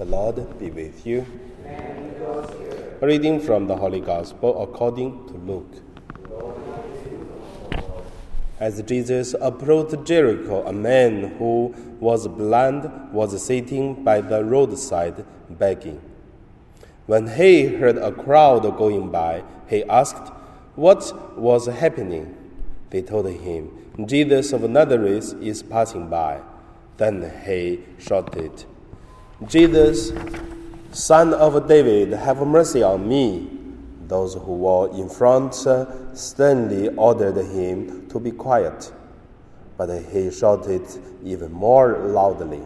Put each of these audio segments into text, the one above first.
The Lord be with you. A reading from the Holy Gospel according to Luke. As Jesus approached Jericho, a man who was blind was sitting by the roadside begging. When he heard a crowd going by, he asked what was happening. They told him, Jesus of Nazareth is passing by. Then he shouted, Jesus, Son of David, have mercy on me. Those who were in front sternly ordered him to be quiet. But he shouted even more loudly,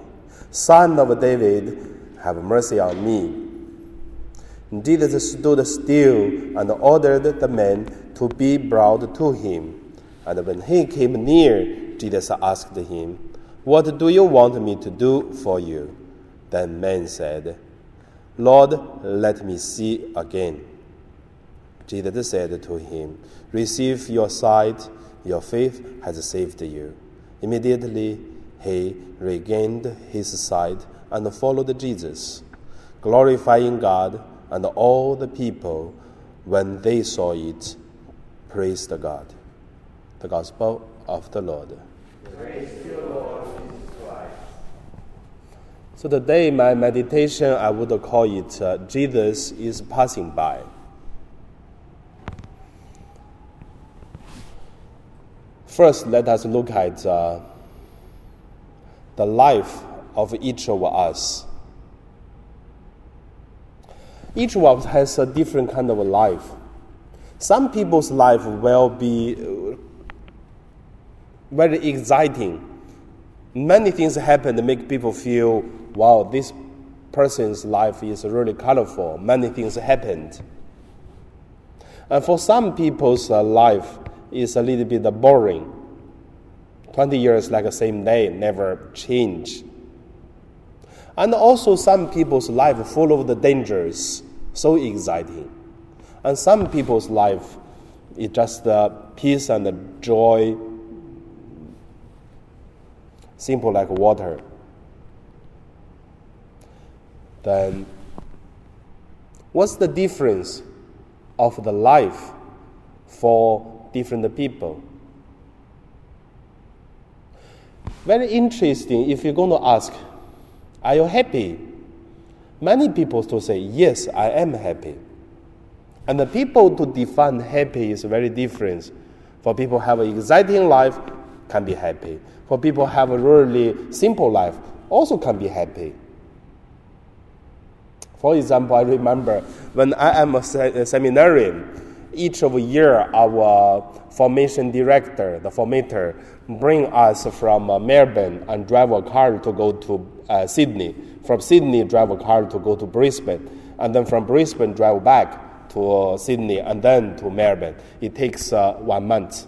Son of David, have mercy on me. Jesus stood still and ordered the man to be brought to him. And when he came near, Jesus asked him, What do you want me to do for you? Then man said, Lord, let me see again. Jesus said to him, Receive your sight, your faith has saved you. Immediately he regained his sight and followed Jesus, glorifying God, and all the people, when they saw it, praised God. The Gospel of the Lord. So today, my meditation, I would call it uh, Jesus is passing by. First, let us look at uh, the life of each of us. Each us has a different kind of life. Some people's life will be uh, very exciting. Many things happen to make people feel, wow, this person's life is really colorful. Many things happened. And for some people's uh, life is a little bit boring. 20 years like the same day, never change. And also some people's life full of the dangers, so exciting. And some people's life is just the peace and the joy, simple like water. Then, what's the difference of the life for different people? Very interesting if you're going to ask, Are you happy? Many people to say, Yes, I am happy. And the people to define happy is very different. For people have an exciting life, can be happy. For people have a really simple life, also can be happy. For example, I remember when I am a, a seminarian, each of a year our formation director, the formator, bring us from uh, Melbourne and drive a car to go to uh, Sydney. From Sydney, drive a car to go to Brisbane, and then from Brisbane, drive back to uh, Sydney and then to Melbourne. It takes uh, one month.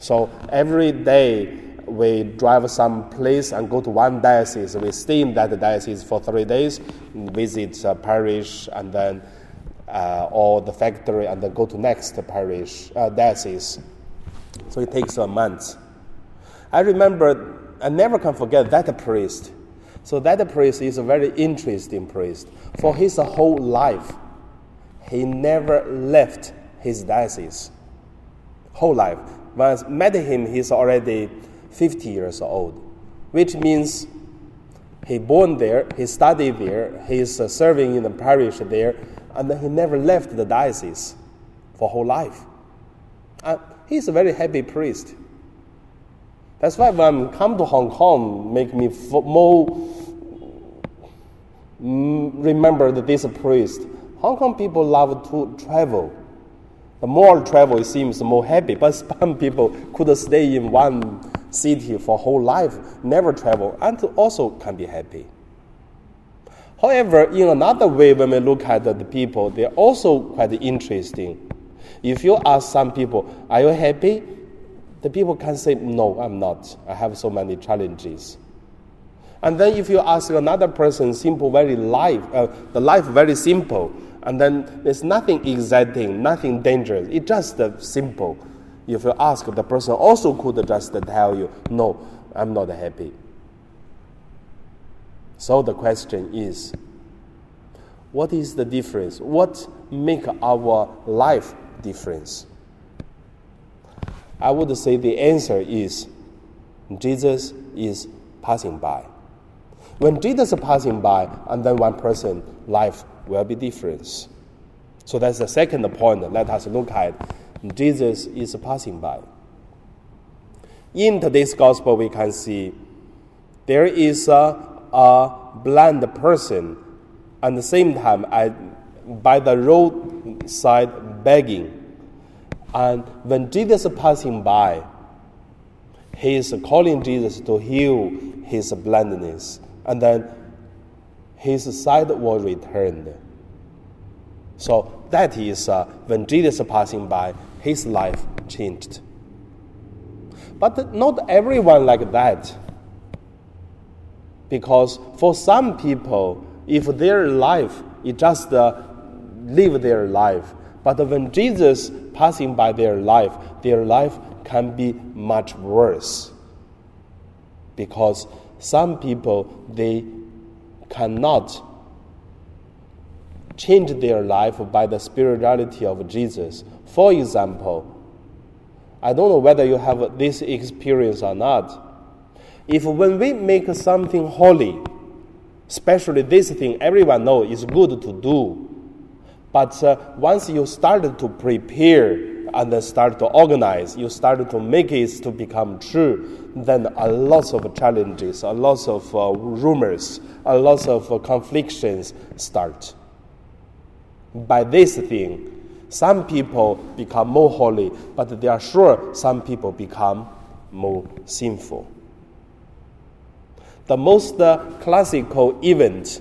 So every day we drive some place and go to one diocese. We stay in that diocese for three days, visit uh, parish, and then uh, or the factory, and then go to next parish uh, diocese. So it takes a month. I remember, I never can forget that priest. So that priest is a very interesting priest. For his whole life, he never left his diocese. Whole life. When I met him, he's already 50 years old, which means he born there, he studied there, he's uh, serving in the parish there, and he never left the diocese for whole life. And he's a very happy priest. That's why when I come to Hong Kong, make me more mm, remember this priest. Hong Kong people love to travel. The more travel, it seems more happy. But some people could stay in one city for whole life, never travel, and also can be happy. However, in another way, when we look at the people, they're also quite interesting. If you ask some people, "Are you happy?" the people can say, "No, I'm not. I have so many challenges." And then if you ask another person, simple, very life, uh, the life very simple, and then there's nothing exciting, nothing dangerous. It's just uh, simple. If you ask, the person also could just tell you, no, I'm not happy. So the question is what is the difference? What make our life difference? I would say the answer is Jesus is passing by. When Jesus is passing by, and then one person life will be different. So that's the second point. Let us look at Jesus is passing by. In today's gospel, we can see there is a, a blind person at the same time I, by the roadside begging. And when Jesus is passing by, he is calling Jesus to heal his blindness. And then his sight was returned. So that is uh, when Jesus is passing by, his life changed. But not everyone like that. Because for some people, if their life is just uh, live their life, but when Jesus passing by their life, their life can be much worse. Because some people they cannot change their life by the spirituality of Jesus. For example, I don't know whether you have this experience or not. If when we make something holy, especially this thing everyone knows is good to do, but uh, once you start to prepare and then start to organize, you start to make it to become true, then a lot of challenges, a lot of uh, rumors, a lot of uh, conflicts start. By this thing, some people become more holy, but they are sure some people become more sinful. The most uh, classical event,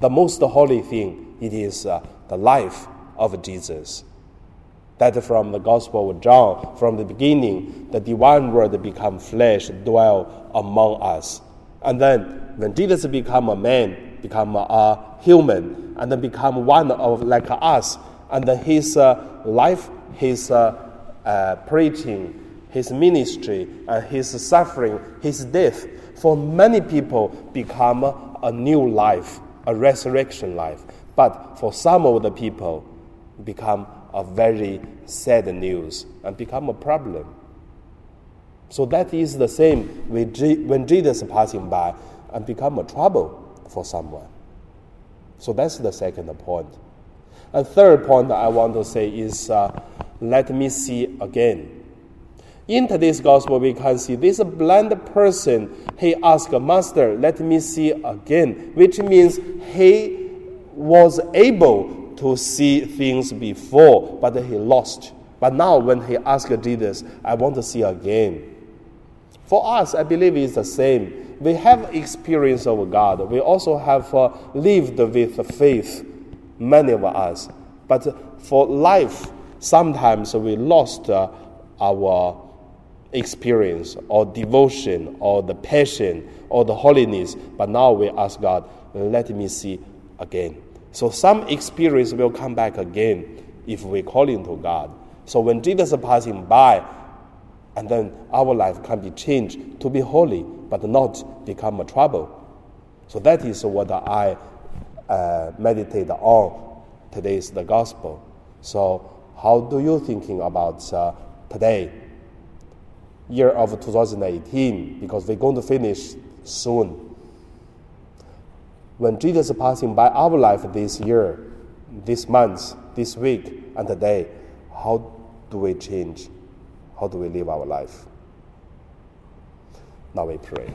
the most holy thing, it is uh, the life of Jesus. That from the Gospel of John, from the beginning, the divine word become flesh, dwell among us. And then when Jesus become a man, become a human, and then become one of like us, and his uh, life, his uh, uh, preaching, his ministry, and his suffering, his death, for many people become a new life, a resurrection life. But for some of the people, become a very sad news and become a problem. So that is the same when Jesus passing by and become a trouble for someone. So that's the second point. A third point I want to say is uh, let me see again. In today's gospel, we can see this blind person, he asked, Master, let me see again, which means he was able to see things before, but he lost. But now, when he asked Jesus, I want to see again. For us, I believe it's the same. We have experience of God. We also have uh, lived with faith, many of us. But for life, sometimes we lost uh, our experience or devotion or the passion or the holiness. But now we ask God, let me see again. So some experience will come back again if we call into God. So when Jesus passing by, and then our life can be changed to be holy, but not become a trouble. So that is what I uh, meditate on. Today is the gospel. So how do you thinking about uh, today, year of 2018? Because we're going to finish soon. When Jesus is passing by our life this year, this month, this week, and today, how do we change? How do we live our life? Now we pray.